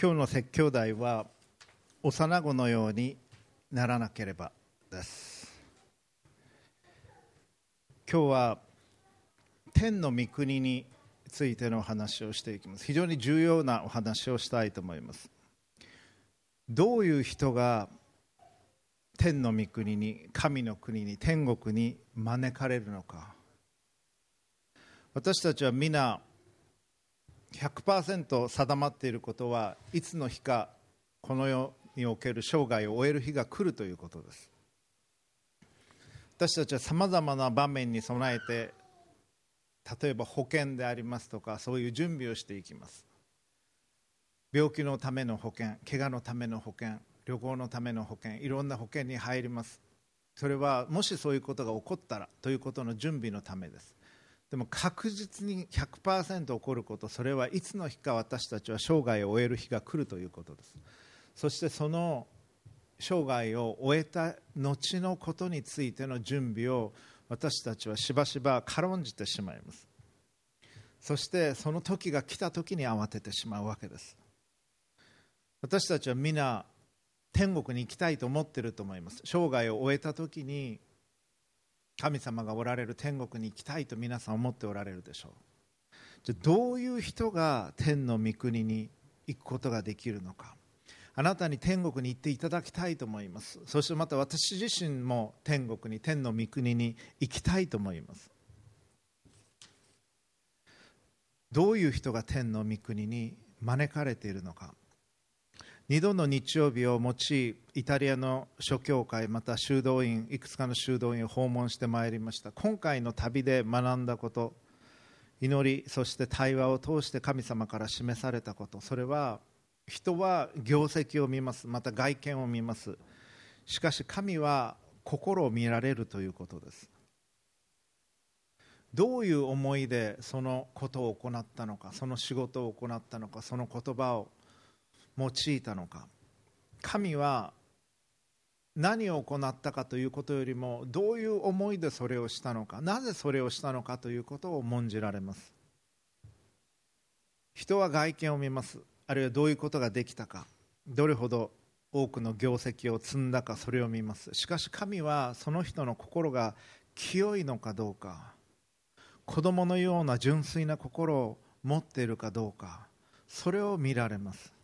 今日の説教題は幼子のようにならなければです。今日は天の御国についての話をしていきます。非常に重要なお話をしたいと思います。どういう人が天の御国に神の国に天国に招かれるのか。私たちは皆100%定まっていることはいつの日かこの世における生涯を終える日が来るということです。私たちはさまざまな場面に備えて例えば保険でありますとかそういう準備をしていきます。病気のための保険怪我のための保険旅行のための保険いろんな保険に入ります。それはもしそういうことが起こったらということの準備のためです。でも確実に100%起こることそれはいつの日か私たちは生涯を終える日が来るということです。そしてその生涯を終えた後のことについての準備を私たちはしばしば軽んじてしまいます。そしてその時が来た時に慌ててしまうわけです。私たちは皆天国に行きたいと思っていると思います。生涯を終えた時に神様がおられる天国に行きたいと皆さん思っておられるでしょう。じゃどういう人が天の御国に行くことができるのか。あなたに天国に行っていただきたいと思います。そしてまた私自身も天国に天の御国に行きたいと思います。どういう人が天の御国に招かれているのか。2度の日曜日を用いイタリアの諸教会また修道院いくつかの修道院を訪問してまいりました。今回の旅で学んだこと祈りそして対話を通して神様から示されたこと。それは人は業績を見ます。また外見を見ます。しかし神は心を見られるということです。どういう思いでそのことを行ったのかその仕事を行ったのかその言葉を用いたのか。神は何を行ったかということよりもどういう思いでそれをしたのか。なぜそれをしたのかということを重んじられます。人は外見を見ます。あるいはどういうことができたか。どれほど多くの業績を積んだか。それを見ます。しかし神はその人の心が清いのかどうか。子供のような純粋な心を持っているかどうか。それを見られます。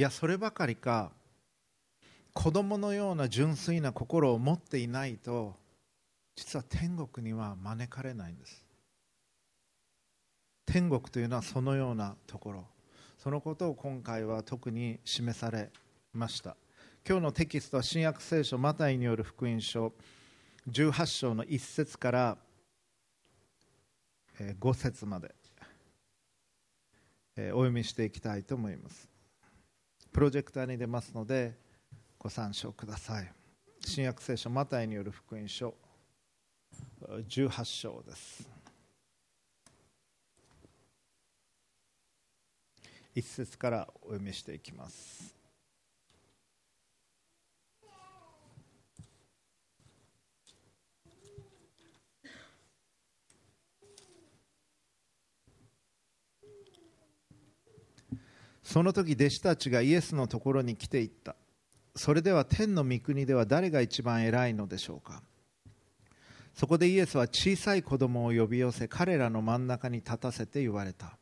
いやそればかりか子供のような純粋な心を持っていないと実は天国には招かれないんです。天国というのはそのようなところ。そのことを今回は特に示されました。今日のテキストは新約聖書マタイによる福音書18章の1節から5節までお読みしていきたいと思います。プロジェクターに出ますのでご参照ください。新約聖書マタイによる福音書18章です。一節からお読みしていきます。その時弟子たちがイエスのところに来ていった。それでは天の御国では誰が一番偉いのでしょうか。そこでイエスは小さい子供を呼び寄せ彼らの真ん中に立たせて言われた。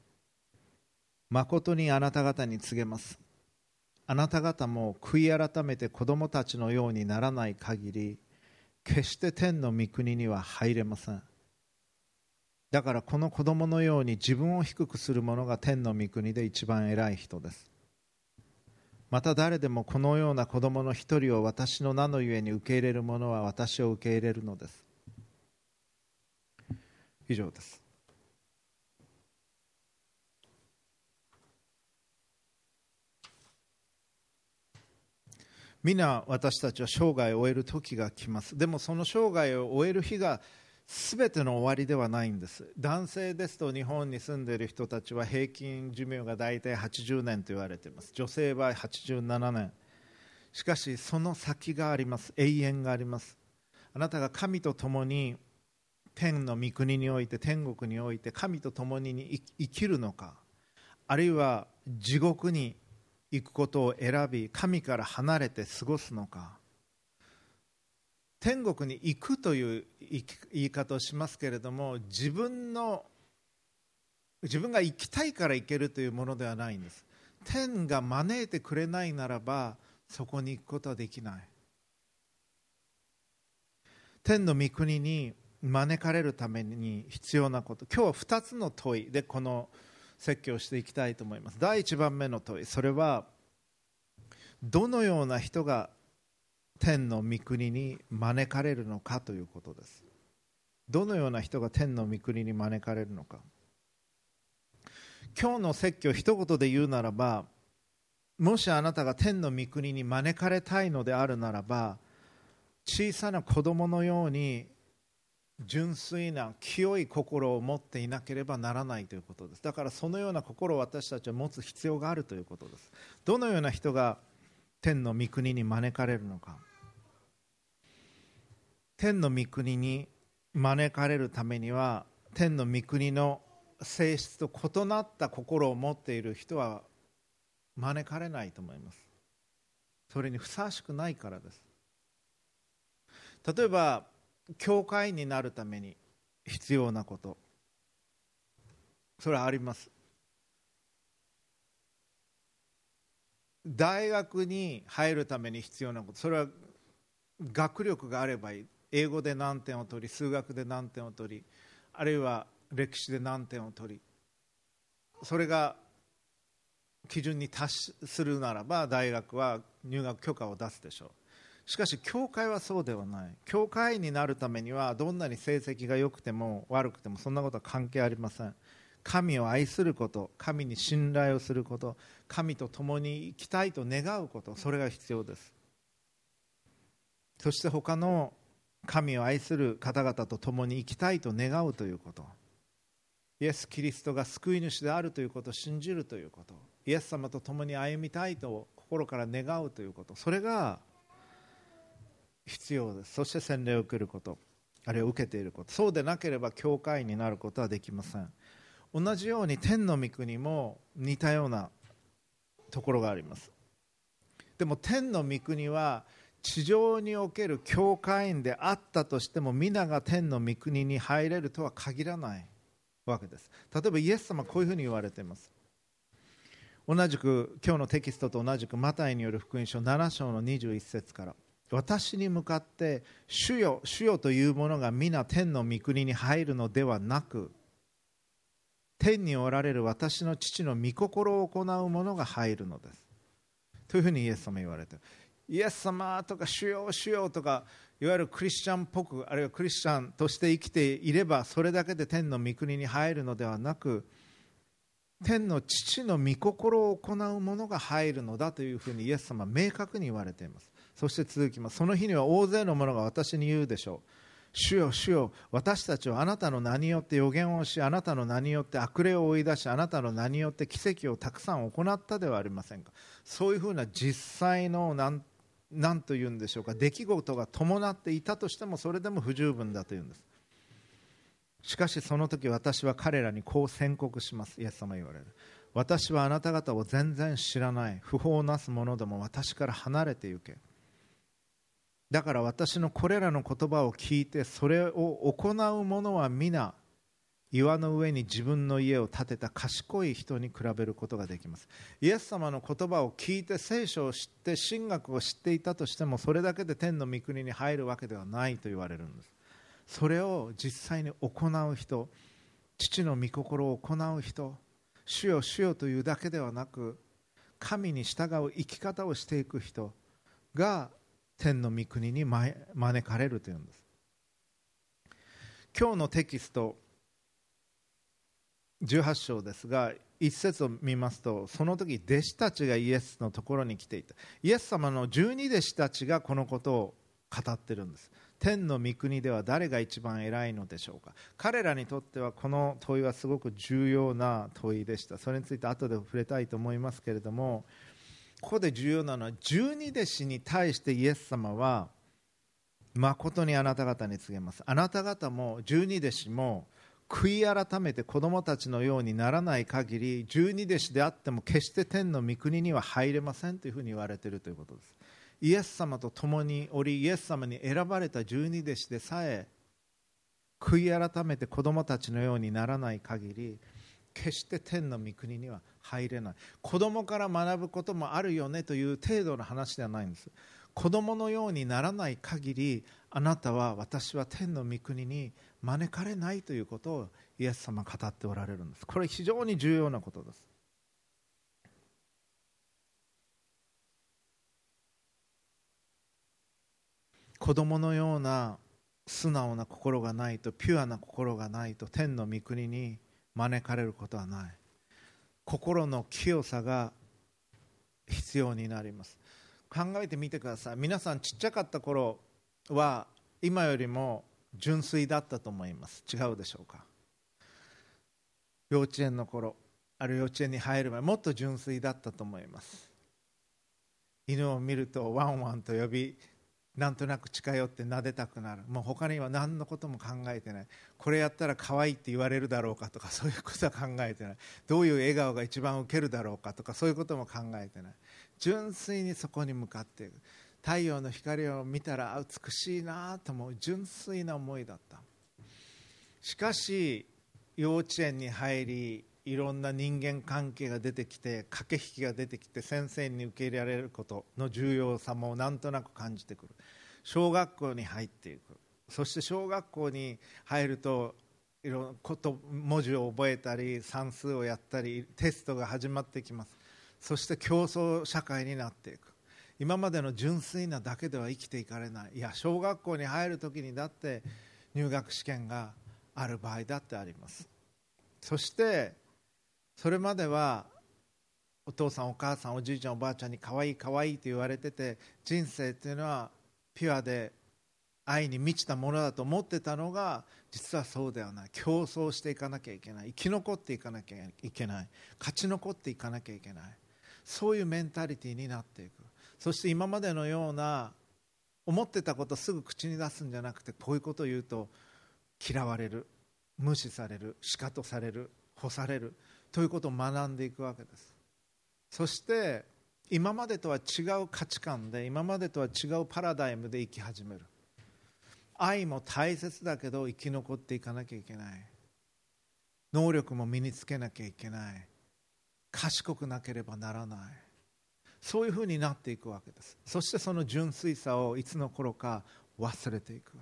誠にあなた方に告げます。あなた方も悔い改めて子供たちのようにならない限り決して天の御国には入れません。だからこの子供のように自分を低くする者が天の御国で一番偉い人です。また誰でもこのような子供の一人を私の名のゆえに受け入れる者は私を受け入れるのです。以上です。皆私たちは生涯を終える時が来ます。でもその生涯を終える日が全ての終わりではないんです。男性ですと日本に住んでいる人たちは平均寿命が大体80年と言われています。女性は87年。しかしその先があります。永遠があります。あなたが神と共に天の御国において天国において神と共に生きるのか。あるいは地獄に行くことを選び神から離れて過ごすのか。天国に行くという言い方をしますけれども自分の自分が行きたいから行けるというものではないんです。天が招いてくれないならばそこに行くことはできない。天の御国に招かれるために必要なこと。今日は2つの問いでこの説教をしていきたいと思います。第1番目の問い。それはどのような人が天の御国に招かれるのかということです。どのような人が天の御国に招かれるのか。今日の説教一言で言うならばもしあなたが天の御国に招かれたいのであるならば小さな子供のように純粋な清い心を持っていなければならないということです。だからそのような心を私たちは持つ必要があるということです。どのような人が天の御国に招かれるのか。天の御国に招かれるためには天の御国の性質と異なった心を持っている人は招かれないと思います。それにふさわしくないからです。例えば教会員になるために必要なこと。それはあります。大学に入るために必要なこと。それは学力があればいい。英語で何点を取り数学で何点を取りあるいは歴史で何点を取りそれが基準に達するならば大学は入学許可を出すでしょう。しかし教会はそうではない。教会になるためにはどんなに成績が良くても悪くてもそんなことは関係ありません。神を愛すること神に信頼をすること神と共に生きたいと願うことそれが必要です。そして他の神を愛する方々と共に生きたいと願うということ。イエス・キリストが救い主であるということを信じるということ。イエス様と共に歩みたいと心から願うということ。それが必要です。そして洗礼を受けること。あるいは受けていること。そうでなければ教会になることはできません。同じように天の御国も似たようなところがあります。でも天の御国は地上における教会員であったとしても皆が天の御国に入れるとは限らない。わけです。例えばイエス様こういうふうに言われています。同じく今日のテキストと同じくマタイによる福音書7章の21節から。私に向かって主よ主よというものが皆天の御国に入るのではなく天におられる私の父の御心を行う者が入るのです。というふうにイエス様言われてイエス様とか主よ主よとかいわゆるクリスチャンっぽくあるいはクリスチャンとして生きていればそれだけで天の御国に入るのではなく天の父の御心を行う者が入るのだというふうにイエス様は明確に言われています。そして続きます。その日には大勢の者が私に言うでしょう。主よ主よ私たちはあなたの名によって予言をしあなたの名によって悪霊を追い出しあなたの名によって奇跡をたくさん行ったではありませんか。そういうふうな実際の何何というんでしょうか。出来事が伴っていたとしてもそれでも不十分だというんです。しかしその時私は彼らにこう宣告します。イエス様言われる。私はあなた方を全然知らない。不法なす者でも私から離れて行け。だから私のこれらの言葉を聞いてそれを行う者は皆岩の上に自分の家を建てた賢い人に比べることができます。イエス様の言葉を聞いて聖書を知って神学を知っていたとしてもそれだけで天の御国に入るわけではないと言われるんです。それを実際に行う人父の御心を行う人主よ主よというだけではなく神に従う生き方をしていく人が天の御国に招かれるというんです。今日のテキスト18章ですが一節を見ますとその時弟子たちがイエスのところに来ていた。イエス様の十二弟子たちがこのことを語ってるんです。天の御国では誰が一番偉いのでしょうか。彼らにとってはこの問いはすごく重要な問いでした。それについて後で触れたいと思いますけれどもここで重要なのは十二弟子に対してイエス様は誠にあなた方に告げます。あなた方も十二弟子も悔い改めて子供たちのようにならない限り十二弟子であっても決して天の御国には入れませんというふうに言われているということです。イエス様と共におりイエス様に選ばれた十二弟子でさえ悔い改めて子供たちのようにならない限り決して天の御国には入れない。子供から学ぶこともあるよねという程度の話ではないんです。子供のようにならない限りあなたは私は天の御国に入招かれないということをイエス様語っておられるんです。これ非常に重要なことです。子供のような素直な心がないとピュアな心がないと天の御国に招かれることはない。心の清さが必要になります。考えてみてください。皆さんちっちゃかった頃は今よりも純粋だったと思います。違うでしょうか？幼稚園の頃ある幼稚園に入る前もっと純粋だったと思います。犬を見るとワンワンと呼びなんとなく近寄って撫でたくなる。もう他には何のことも考えてない。これやったら可愛いって言われるだろうかとかそういうことは考えてない。どういう笑顔が一番ウケるだろうかとかそういうことも考えてない。純粋にそこに向かっていく。太陽の光を見たら美しいなと思う純粋な思いだった。しかし幼稚園に入りいろんな人間関係が出てきて駆け引きが出てきて先生に受け入れられることの重要さもなんとなく感じてくる。小学校に入っていく。そして小学校に入るといろんなこと文字を覚えたり算数をやったりテストが始まってきます。そして競争社会になっていく。今までの純粋なだけでは生きていかれない。いや小学校に入る時にだって入学試験がある場合だってあります。そしてそれまではお父さんお母さんおじいちゃんおばあちゃんに可愛い可愛いと言われてて人生っていうのはピュアで愛に満ちたものだと思ってたのが実はそうではない。競争していかなきゃいけない。生き残っていかなきゃいけない。勝ち残っていかなきゃいけない。そういうメンタリティーになっていく。そして今までのような思ってたことすぐ口に出すんじゃなくてこういうことを言うと嫌われる無視されるしかとされる干されるということを学んでいくわけです。そして今までとは違う価値観で今までとは違うパラダイムで生き始める。愛も大切だけど生き残っていかなきゃいけない。能力も身につけなきゃいけない。賢くなければならない。そういうふうになっていくわけです。そしてその純粋さをいつの頃か忘れていく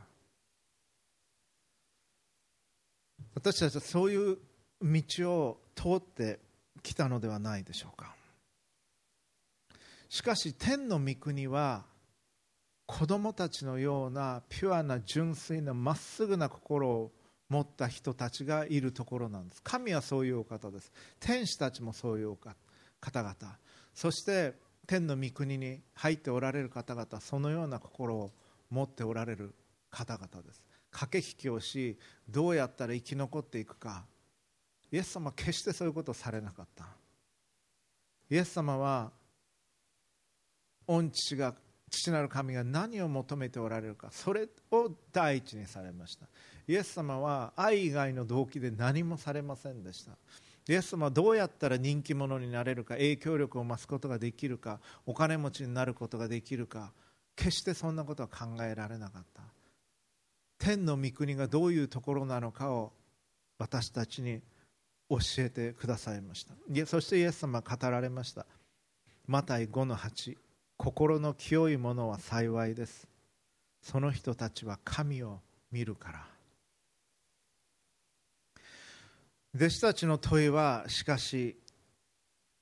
私たちはそういう道を通ってきたのではないでしょうか。しかし天の御国は子供たちのようなピュアな純粋なまっすぐな心を持った人たちがいるところなんです。神はそういうお方です。天使たちもそういう方々。そして天の御国に入っておられる方々そのような心を持っておられる方々です。駆け引きをしどうやったら生き残っていくか。イエス様は決してそういうことをされなかった。イエス様は御父が父なる神が何を求めておられるかそれを第一にされました。イエス様は愛以外の動機で何もされませんでした。イエス様はどうやったら人気者になれるか影響力を増すことができるかお金持ちになることができるか決してそんなことは考えられなかった。天の御国がどういうところなのかを私たちに教えてくださいました。そしてイエス様は語られました。マタイ5の8心の清いものは幸いです。その人たちは神を見るから。弟子たちの問いはしかし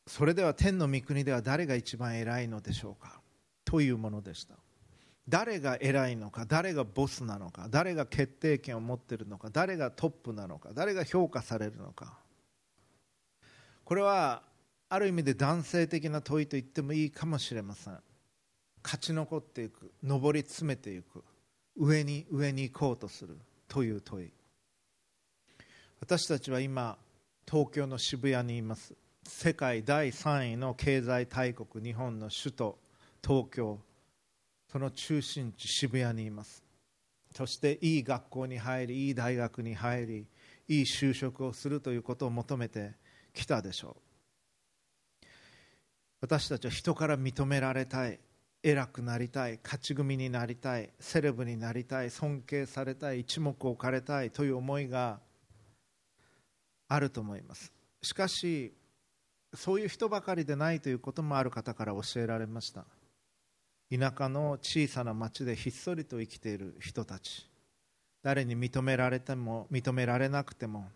それでは天の御国では誰が一番偉いのでしょうか？というものでした。誰が偉いのか？誰がボスなのか？誰が決定権を持っているのか？誰がトップなのか？誰が評価されるのか？これはある意味で男性的な問いと言ってもいいかもしれません。勝ち残っていく上り詰めていく上に上に行こうとするという問い。私たちは今東京の渋谷にいます。世界第3位の経済大国日本の首都東京。その中心地渋谷にいます。そしていい学校に入りいい大学に入りいい就職をするということを求めてきたでしょう。私たちは人から認められたい偉くなりたい勝ち組になりたいセレブになりたい尊敬されたい一目置かれたいという思いがあると思います。しかしそういう人ばかりでないということもある方から教えられました。田舎の小さな町でひっそりと生きている人たち。誰に認められても認められなくても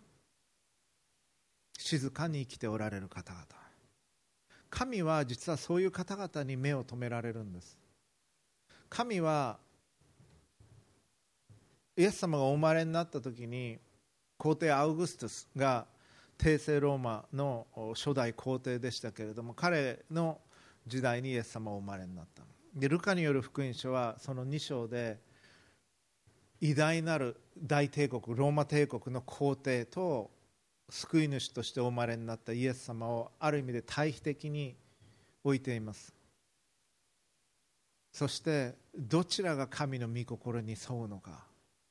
静かに生きておられる方々。神は実はそういう方々に目を留められるんです。神はイエス様がお生まれになった時に皇帝アウグストゥスが帝政ローマの初代皇帝でしたけれども彼の時代にイエス様お生まれになった。でルカによる福音書はその2章で偉大なる大帝国ローマ帝国の皇帝と救い主としてお生まれになったイエス様をある意味で対比的に置いています。そしてどちらが神の御心に沿うのか。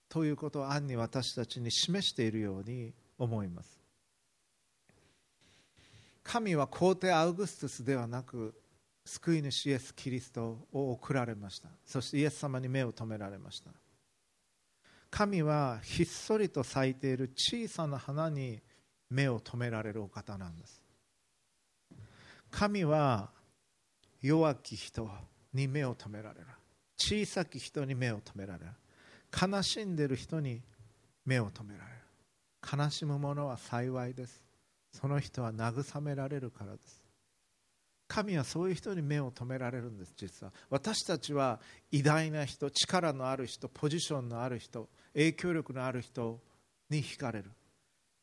ということを暗に私たちに示しているように思います。神は皇帝アウグストゥスではなく救い主イエス・キリストを送られました。そしてイエス様に目を留められました。神はひっそりと咲いている小さな花に目を留められるお方なんです。神は弱き人に目を留められる。小さき人に目を留められる。悲しんでいる人に目を留められる。悲しむ者は幸いです。その人は慰められるからです。神はそういう人に目を留められるんです実は。私たちは偉大な人力のある人ポジションのある人影響力のある人に惹かれる。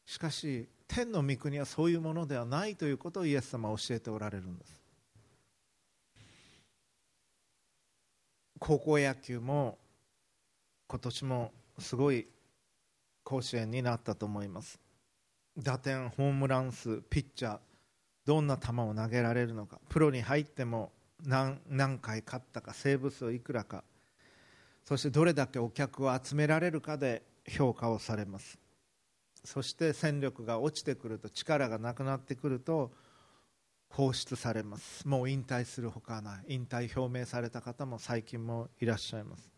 しかし天の御国はそういうものではないということをイエス様は教えておられるんです。高校野球も今年もすごい甲子園になったと思います。打点ホームラン数ピッチャーどんな球を投げられるのかプロに入っても何何回勝ったかセーブ数いくらかそしてどれだけお客を集められるかで評価をされます。そして戦力が落ちてくると力がなくなってくると放出されます。もう引退するほかない。引退表明された方も最近もいらっしゃいます。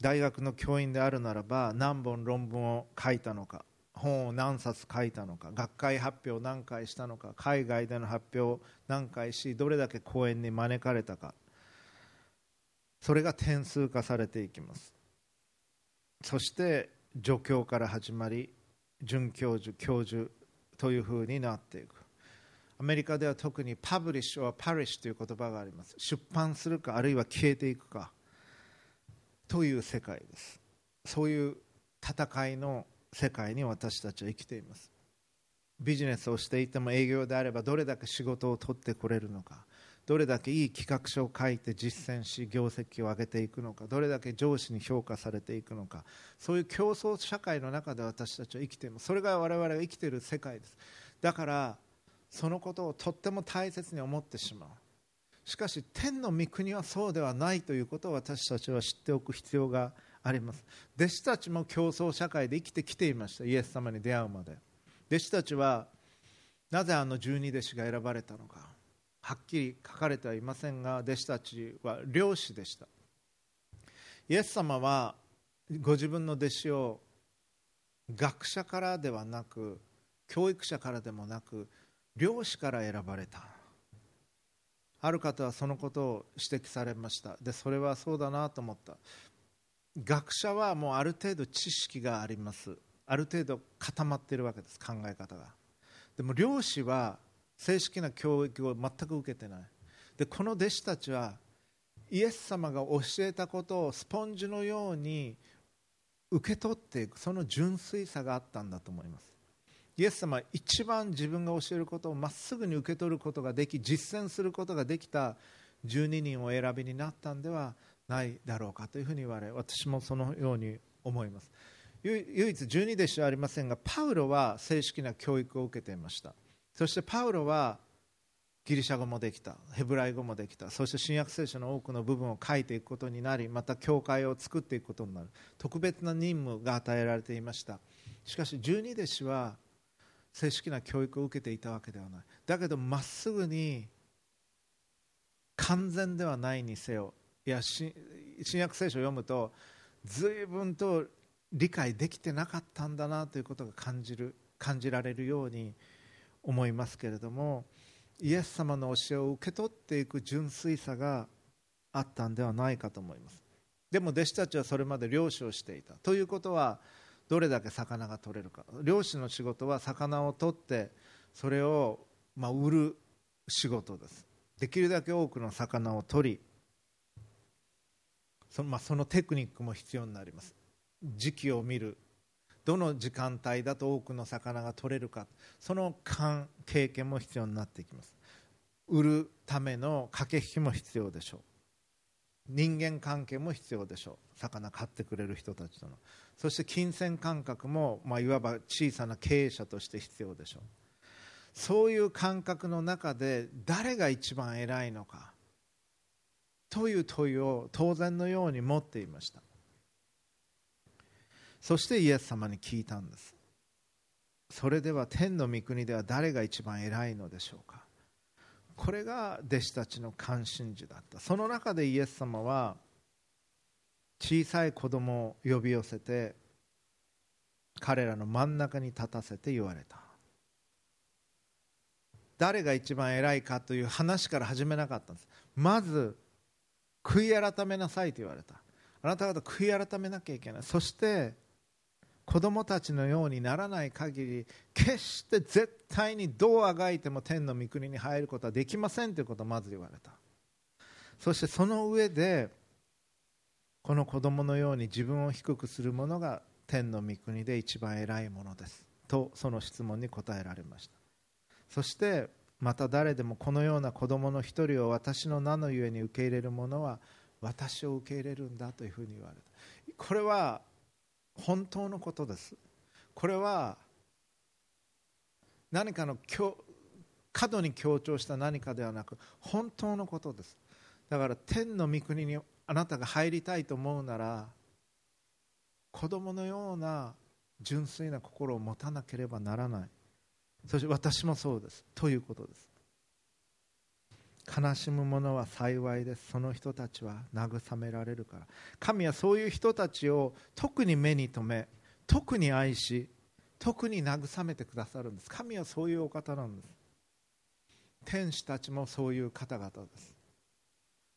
大学の教員であるならば何本論文を書いたのか本を何冊書いたのか学会発表を何回したのか海外での発表を何回しどれだけ講演に招かれたかそれが点数化されていきます。そして助教から始まり准教授教授というふうになっていく。アメリカでは特にパブリッシュはパリッシュという言葉があります。出版するかあるいは消えていくか。という世界です。そういう戦いの世界に私たちは生きています。ビジネスをしていても営業であればどれだけ仕事を取ってこれるのかどれだけいい企画書を書いて実践し業績を上げていくのかどれだけ上司に評価されていくのかそういう競争社会の中で私たちは生きています。それが我々が生きている世界です。だからそのことをとっても大切に思ってしまう。しかし天の御国はそうではないということを私たちは知っておく必要があります。弟子たちも競争社会で生きてきていました。イエス様に出会うまで。弟子たちはなぜあの十二弟子が選ばれたのか。はっきり書かれてはいませんが弟子たちは漁師でした。イエス様はご自分の弟子を学者からではなく教育者からでもなく漁師から選ばれた。ある方はそのことを指摘されました。でそれはそうだなと思った。学者はもうある程度知識があります。ある程度固まっているわけです考え方が。でも漁師は正式な教育を全く受けてない。でこの弟子たちはイエス様が教えたことをスポンジのように受け取っていく。その純粋さがあったんだと思います。イエス様は一番自分が教えることをまっすぐに受け取ることができ実践することができた12人を選びになったんではないだろうかというふうに言われ私もそのように思います。唯一12弟子はありませんがパウロは正式な教育を受けていました。そしてパウロはギリシャ語もできたヘブライ語もできた。そして新約聖書の多くの部分を書いていくことになりまた教会を作っていくことになる。特別な任務が与えられていました。しかし十二弟子は正式な教育を受けていたわけではない。だけどまっすぐに完全ではないにせよいや新約聖書を読むと随分と理解できてなかったんだなということが感じる感じられるように思いますけれどもイエス様の教えを受け取っていく純粋さがあったんではないかと思います。でも弟子たちはそれまで漁師をしていた。ということはどれだけ魚が取れるか。漁師の仕事は魚を取ってそれをまあ売る仕事です。できるだけ多くの魚を取りその,、まあ、そのテクニックも必要になります。時期を見る。どの時間帯だと多くの魚が取れるか。その勘経験も必要になってきます。売るための駆け引きも必要でしょう。人間関係も必要でしょう。魚買ってくれる人たちとの。そして金銭感覚も、まあ、いわば小さな経営者として必要でしょう。そういう感覚の中で誰が一番偉いのか。という問いを当然のように持っていました。そしてイエス様に聞いたんです。それでは天の御国では誰が一番偉いのでしょうか。これが弟子たちの関心事だった。その中でイエス様は小さい子供を呼び寄せて彼らの真ん中に立たせて言われた。誰が一番偉いかという話から始めなかったんです。まず悔い改めなさいと言われた。あなた方悔い改めなきゃいけない。そして子供たちのようにならない限り決して絶対にどうあがいても天の御国に入ることはできませんということをまず言われた。そしてその上でこの子供のように自分を低くする者が天の御国で一番偉いものです。とその質問に答えられました。そしてまた誰でもこのような子供の一人を私の名のゆえに受け入れる者は私を受け入れるんだというふうに言われた。これは本当のことです。これは何かの過度に強調した何かではなく本当のことです。だから天の御国にあなたが入りたいと思うなら子供のような純粋な心を持たなければならない。そして私もそうです。ということです。悲しむ者は幸いです。その人たちは慰められるから。神はそういう人たちを特に目に留め特に愛し特に慰めてくださるんです。神はそういうお方なんです。天使たちもそういう方々です。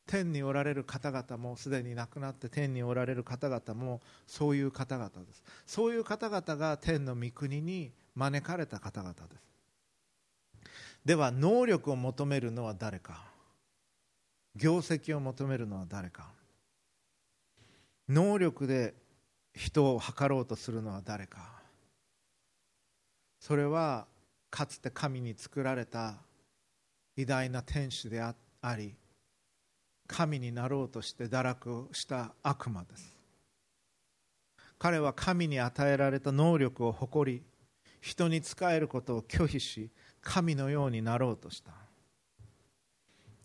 天におられる方々もすでに亡くなって天におられる方々もそういう方々です。そういう方々が天の御国に招かれた方々です。では能力を求めるのは誰か。業績を求めるのは誰か。能力で人を測ろうとするのは誰か。それはかつて神に作られた偉大な天使であり神になろうとして堕落した悪魔です。彼は神に与えられた能力を誇り人に仕えることを拒否し神のようになろうとした。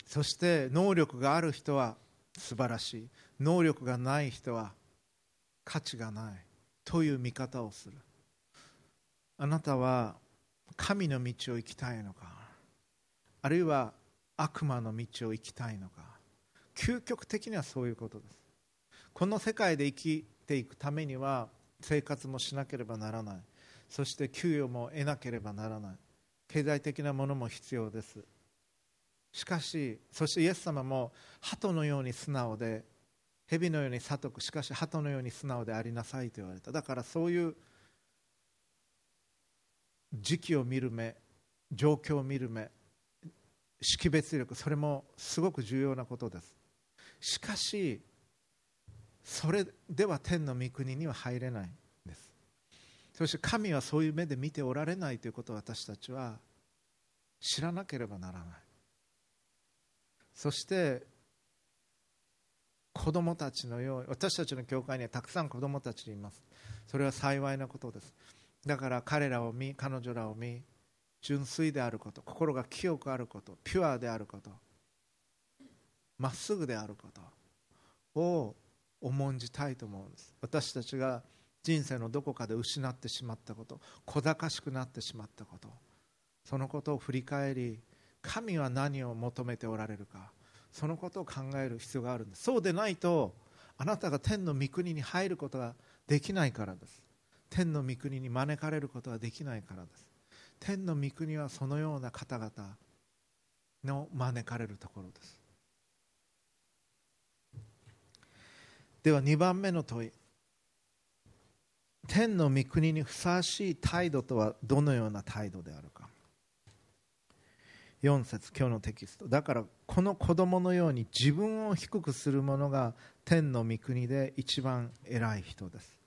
そして能力がある人は素晴らしい。能力がない人は価値がない。という見方をする。あなたは神の道を行きたいのか？あるいは悪魔の道を行きたいのか？究極的にはそういうことです。この世界で生きていくためには生活もしなければならない。そして給与も得なければならない。経済的なものも必要です。しかしそしてイエス様も鳩のように素直で蛇のように悟くしかし鳩のように素直でありなさいと言われた。だからそういう時期を見る目状況を見る目識別力それもすごく重要なことです。しかしそれでは天の御国には入れない。そして神はそういう目で見ておられないということを私たちは知らなければならない。そして子供たちのように私たちの教会にはたくさん子供たちがいます。それは幸いなことです。だから彼らを見彼女らを見純粋であること心が清くあることピュアであることまっすぐであることを重んじたいと思うんです。私たちが人生のどこかで失ってしまったこと小賢しくなってしまったこと。そのことを振り返り神は何を求めておられるか。そのことを考える必要があるんです。そうでないとあなたが天の御国に入ることができないからです。天の御国に招かれることができないからです。天の御国はそのような方々の招かれるところです。では2番目の問い。天の御国にふさわしい態度とはどのような態度であるか。4節今日のテキスト。だからこの子供のように自分を低くする者が天の御国で一番偉い人です。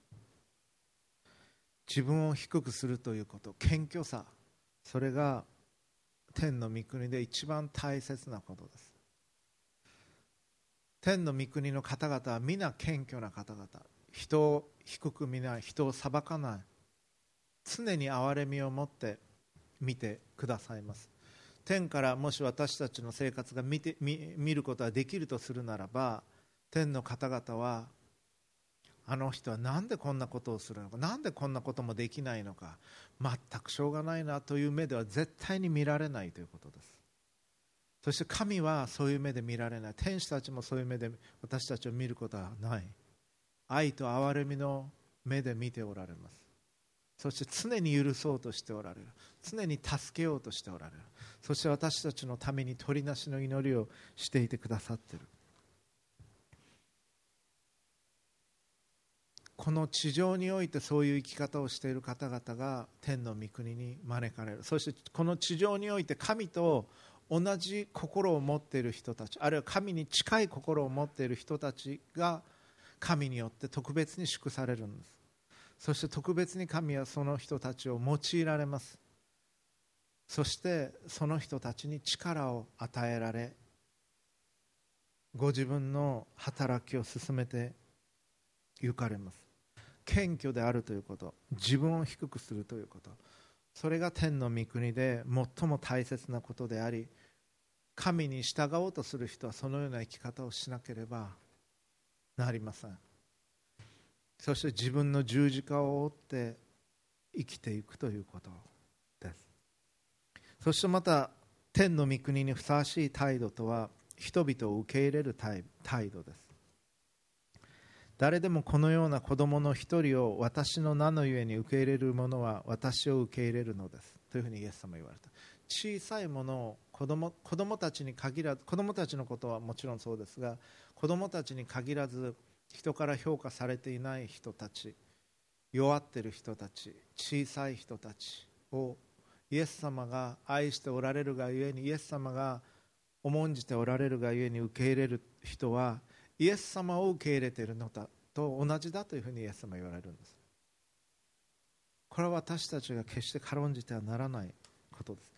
自分を低くするということ謙虚さそれが天の御国で一番大切なことです。天の御国の方々は皆謙虚な方々。人を低く見ない人を裁かない。常に憐れみを持って見てくださいます。天からもし私たちの生活が見て見見ることができるとするならば天の方々はあの人は何でこんなことをするのか何でこんなこともできないのか全くしょうがないなという目では絶対に見られないということです。そして神はそういう目で見られない。天使たちもそういう目で私たちを見ることはない。愛と憐れみの目で見ておられます。そして常に許そうとしておられる。常に助けようとしておられる。そして私たちのために取りなしの祈りをしていてくださっている。この地上においてそういう生き方をしている方々が天の御国に招かれる。そしてこの地上において神と同じ心を持っている人たちあるいは神に近い心を持っている人たちが神によって特別に祝されるんです。そして特別に神はその人たちを用いられます。そしてその人たちに力を与えられご自分の働きを進めて行かれます。謙虚であるということ自分を低くするということ。それが天の御国で最も大切なことであり神に従おうとする人はそのような生き方をしなければなりません。そして自分の十字架を追って生きていくということです。そしてまた天の御国にふさわしい態度とは人々を受け入れる態度です。誰でもこのような子供の一人を私の名のゆえに受け入れる者は私を受け入れるのです。というふうにイエス様は言われた。小さいものを子供子供たちに限らず子供たちのことはもちろんそうですが子供たちに限らず人から評価されていない人たち弱っている人たち小さい人たちをイエス様が愛しておられるがゆえにイエス様が重んじておられるがゆえに受け入れる人はイエス様を受け入れているのだと同じだというふうにイエス様は言われるんです。これは私たちが決して軽んじてはならないことです。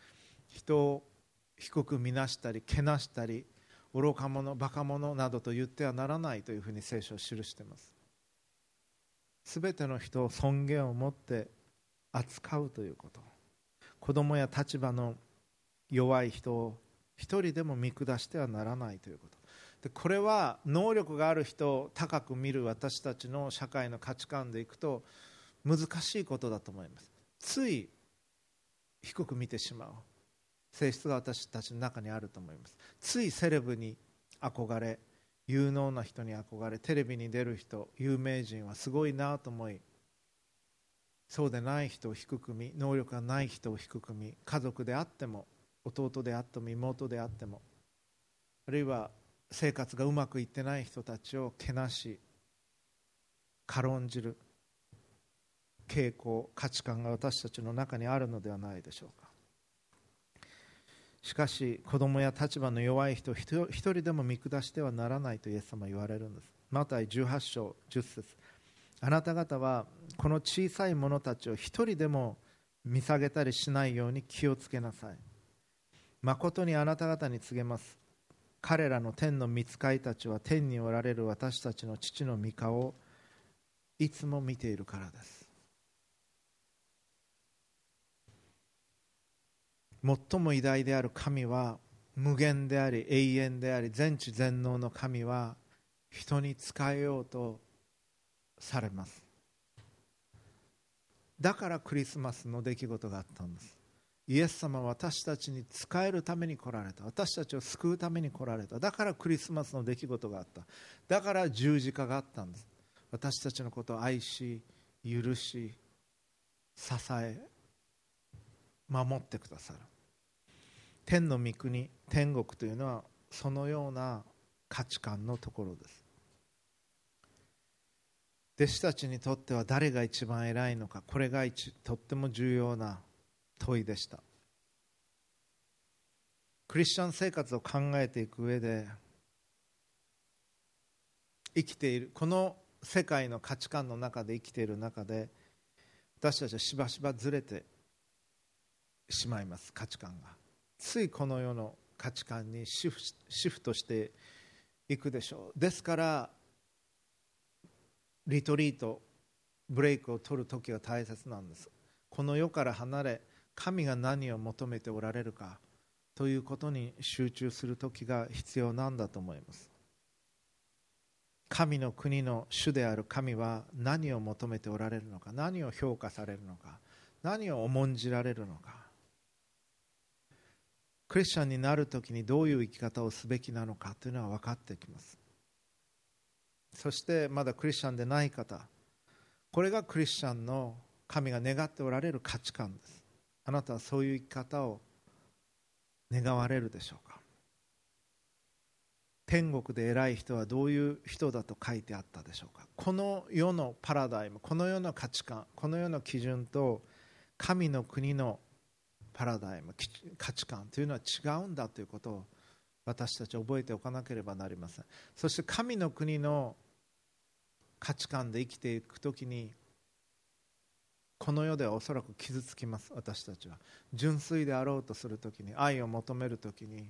人を低く見なしたりけなしたり愚か者バカ者などと言ってはならないというふうに聖書を記しています。すべての人を尊厳を持って扱うということ。子供や立場の弱い人を一人でも見下してはならないということ。でこれは能力がある人を高く見る私たちの社会の価値観でいくと難しいことだと思います。つい低く見てしまう。性質が私たちの中にあると思います。ついセレブに憧れ有能な人に憧れテレビに出る人有名人はすごいなと思いそうでない人を低く見能力がない人を低く見家族であっても弟であっても妹であってもあるいは生活がうまくいってない人たちをけなし軽んじる傾向価値観が私たちの中にあるのではないでしょうか。しかし子供や立場の弱い人一人でも見下してはならないとイエス様は言われるんです。マタイ18章10節。あなた方はこの小さい者たちを一人でも見下げたりしないように気をつけなさい。誠にあなた方に告げます。彼らの天の御使いたちは天におられる私たちの父の御顔をいつも見ているからです。最も偉大である神は無限であり永遠であり全知全能の神は人に仕えようとされます。だからクリスマスの出来事があったんです。イエス様は私たちに仕えるために来られた。私たちを救うために来られた。だからクリスマスの出来事があった。だから十字架があったんです。私たちのことを愛し許し支え守ってくださる。天の御国天国というのはそのような価値観のところです。弟子たちにとっては誰が一番偉いのかこれが一とっても重要な問いでした。クリスチャン生活を考えていく上で生きているこの世界の価値観の中で生きている中で私たちはしばしばずれてしまいます価値観が。ついこの世の価値観にシフシフトしていくでしょう。ですからリトリートブレイクを取る時が大切なんです。この世から離れ神が何を求めておられるかということに集中する時が必要なんだと思います。神の国の主である神は何を求めておられるのか何を評価されるのか何を重んじられるのか。クリスチャンになる時にどういう生き方をすべきなのかというのは分かってきます。そしてまだクリスチャンでない方これがクリスチャンの神が願っておられる価値観です。あなたはそういう生き方を願われるでしょうか。天国で偉い人はどういう人だと書いてあったでしょうか。この世のパラダイムこの世の価値観この世の基準と神の国のパラダイム価値観というのは違うんだということを私たちは覚えておかなければなりません。そして神の国の価値観で生きていくときにこの世ではおそらく傷つきます私たちは。純粋であろうとするときに愛を求めるときに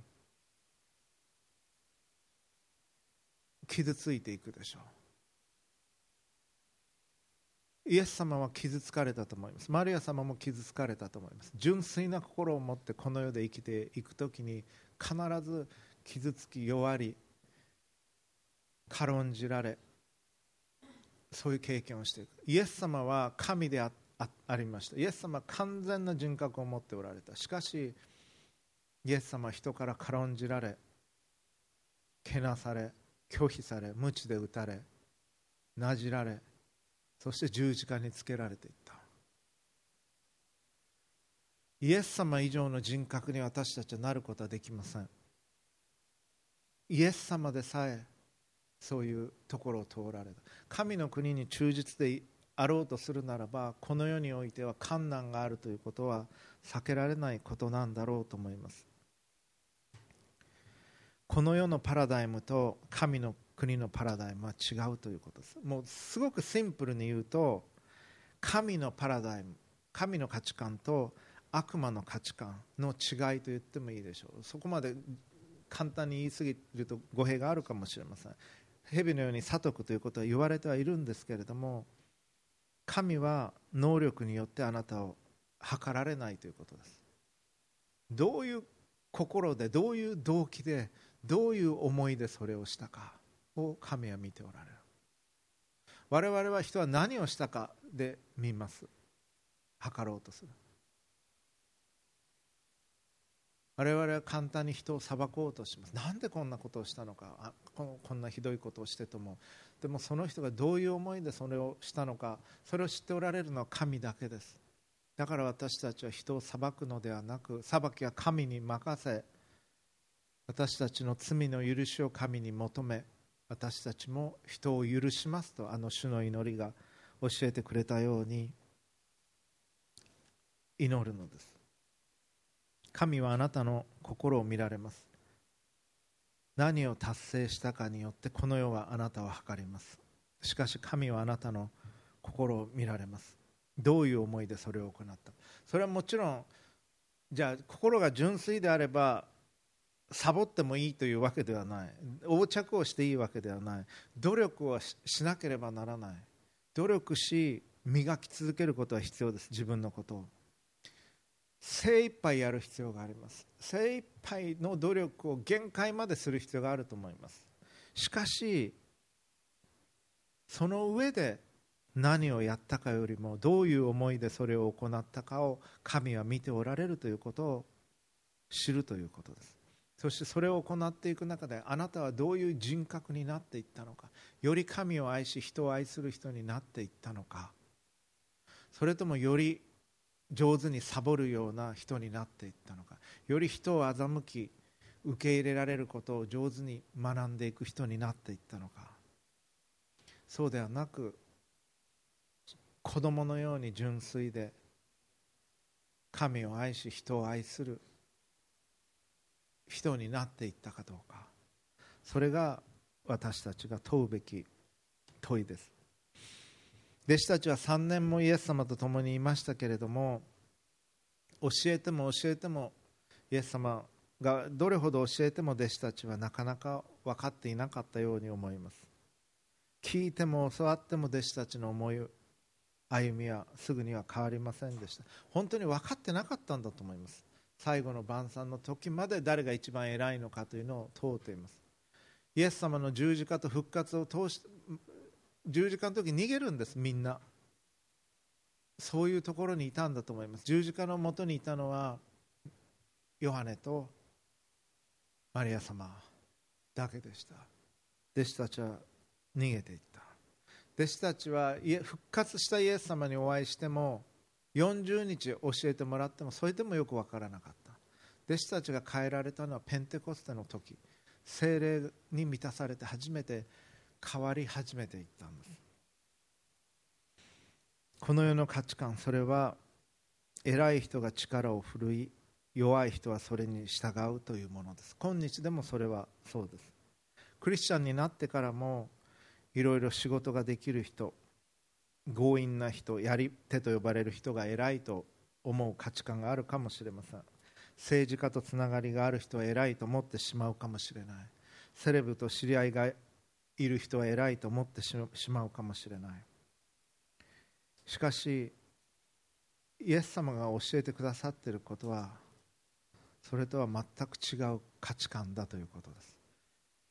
傷ついていくでしょう。イエス様は傷つかれたと思います。マリア様も傷つかれたと思います。純粋な心を持ってこの世で生きていくときに必ず傷つき弱り軽んじられそういう経験をしていく。イエス様は神でありました。イエス様は完全な人格を持っておられた。しかしイエス様は人から軽んじられけなされ拒否され鞭で打たれなじられそして十字架につけられていった。イエス様以上の人格に私たちはなることはできません。イエス様でさえそういうところを通られた。神の国に忠実であろうとするならばこの世においては困難があるということは避けられないことなんだろうと思います。この世のパラダイムと神の国のパラダイムは違うということです。もうすごくシンプルに言うと神のパラダイム神の価値観と悪魔の価値観の違いと言ってもいいでしょう。そこまで簡単に言い過ぎると語弊があるかもしれません。蛇のように悟くということは言われてはいるんですけれども神は能力によってあなたを測られないということです。どういう心でどういう動機でどういう思いでそれをしたか。を神は見ておられる。我々は人は何をしたかで見ます。測ろうとする。我々は簡単に人を裁こうとします。なんでこんなことをしたのか。あここんなひどいことをしてとも。でもその人がどういう思いでそれをしたのか。それを知っておられるのは神だけです。だから私たちは人を裁くのではなく裁きは神に任せ私たちの罪の許しを神に求め私たちも人を許しますとあの主の祈りが教えてくれたように祈るのです。神はあなたの心を見られます。何を達成したかによってこの世はあなたを測ります。しかし神はあなたの心を見られます。どういう思いでそれを行った。それはもちろんじゃあ心が純粋であればサボってもいいというわけではない。横着をしていいわけではない。努力をしなければならない。努力し磨き続けることは必要です。自分のことを。精一杯やる必要があります。精一杯の努力を限界までする必要があると思います。しかしその上で何をやったかよりもどういう思いでそれを行ったかを神は見ておられるということを知るということです。そしてそれを行っていく中であなたはどういう人格になっていったのか。より神を愛し人を愛する人になっていったのか。それともより上手にサボるような人になっていったのか。より人を欺き受け入れられることを上手に学んでいく人になっていったのか。そうではなく子供のように純粋で神を愛し人を愛する人になっていったかどうか。それが私たちが問うべき問いです。弟子たちは3年もイエス様と共にいましたけれども教えても教えてもイエス様がどれほど教えても弟子たちはなかなか分かっていなかったように思います。聞いても教わっても弟子たちの思い歩みはすぐには変わりませんでした。本当に分かってなかったんだと思います。最後の晩餐の時まで誰が一番偉いのかというのを問うています。イエス様の十字架と復活を通して十字架の時逃げるんですみんな。そういうところにいたんだと思います。十字架のもとにいたのはヨハネとマリア様だけでした。弟子たちは逃げていった。弟子たちは復活したイエス様にお会いしても40日教えてもらってもそれでもよく分からなかった。弟子たちが変えられたのはペンテコステの時。精霊に満たされて初めて変わり始めていったんです。この世の価値観それは偉い人が力を振るい弱い人はそれに従うというものです。今日でもそれはそうです。クリスチャンになってからもいろいろ仕事ができる人強引な人やり手と呼ばれる人が偉いと思う価値観があるかもしれません。政治家とつながりがある人は偉いと思ってしまうかもしれない。セレブと知り合いがいる人は偉いと思ってしまうかもしれない。しかしイエス様が教えてくださっていることはそれとは全く違う価値観だということです。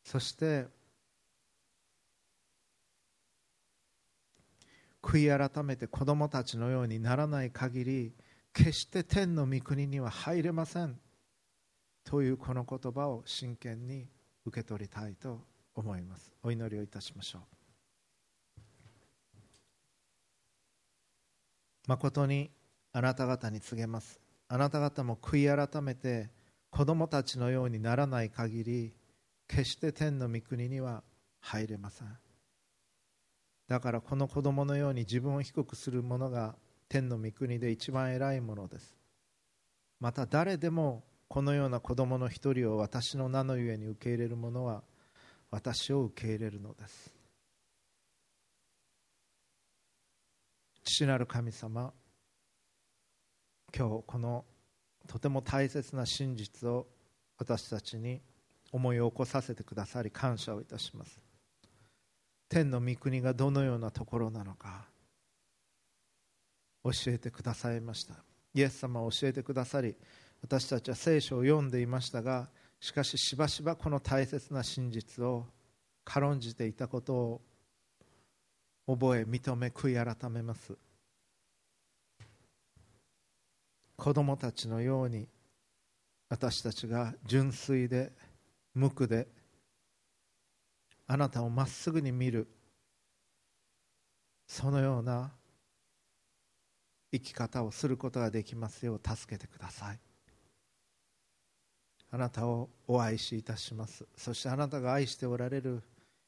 そして悔い改めて子供たちのようにならない限り決して天の御国には入れません。というこの言葉を真剣に受け取りたいと思います。お祈りをいたしましょう。誠にあなた方に告げます。あなた方も悔い改めて子供たちのようにならない限り決して天の御国には入れません。だからこの子供のように自分を低くする者が天の御国で一番偉いものです。また誰でもこのような子供の一人を私の名のゆえに受け入れる者は私を受け入れるのです。父なる神様今日このとても大切な真実を私たちに思い起こさせてくださり感謝をいたします。天の御国がどのようなところなのか教えてくださいました。イエス様を教えてくださり私たちは聖書を読んでいましたがしかししばしばこの大切な真実を軽んじていたことを覚え認め悔い改めます。子供たちのように私たちが純粋で無垢であなたをまっすぐに見る。そのような生き方をすることができますよう助けてください。あなたをお愛しいたします。そしてあなたが愛しておられる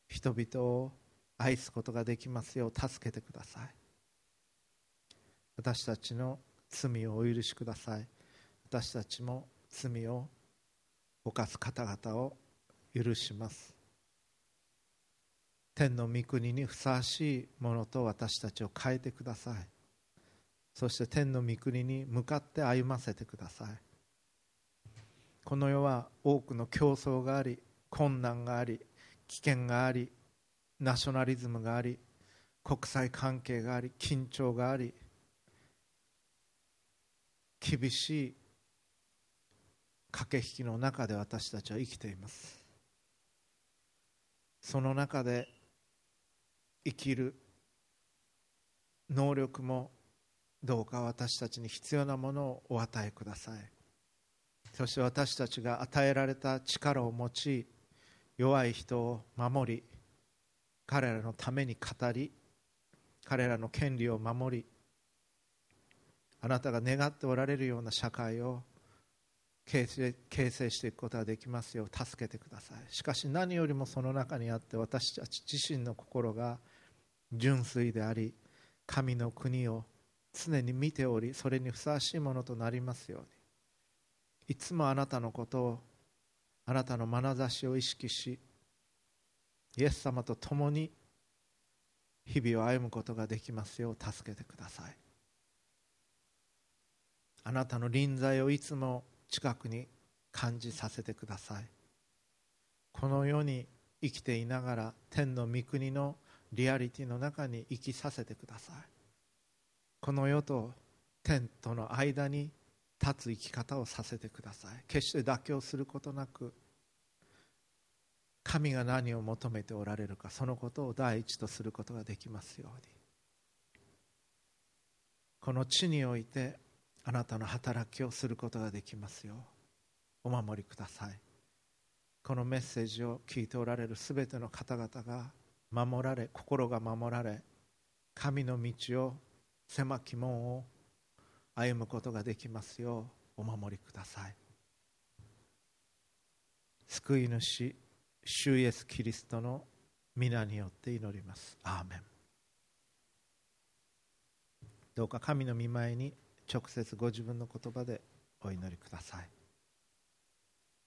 人々を愛すことができますよう助けてください。私たちの罪をお許しください。私たちも罪を犯す方々を許します。天の御国にふさわしいものと私たちを変えてください。そして天の御国に向かって歩ませてください。この世は多くの競争があり困難があり危険がありナショナリズムがあり国際関係があり緊張があり厳しい駆け引きの中で私たちは生きています。その中で生きる能力もどうか私たちに必要なものをお与えください。そして私たちが与えられた力を用い弱い人を守り彼らのために語り彼らの権利を守りあなたが願っておられるような社会を形成形成していくことができますよう助けてください。しかし何よりもその中にあって私たち自身の心が純粋であり神の国を常に見ておりそれにふさわしいものとなりますように。いつもあなたのことをあなたの眼差しを意識しイエス様と共に日々を歩むことができますよう助けてください。あなたの臨在をいつも近くに感じさせてください。この世に生きていながら天の御国のリアリティの中に生きさせてください。この世と天との間に立つ生き方をさせてください。決して妥協することなく神が何を求めておられるかそのことを第一とすることができますように。この地においてあなたの働きをすることができますようお守りください。このメッセージを聞いておられるすべての方々が守られ心が守られ神の道を狭き門を歩むことができますようお守りください。救い主主イエス・キリストの皆によって祈ります。アーメン。どうか神の御前に直接ご自分の言葉でお祈りください。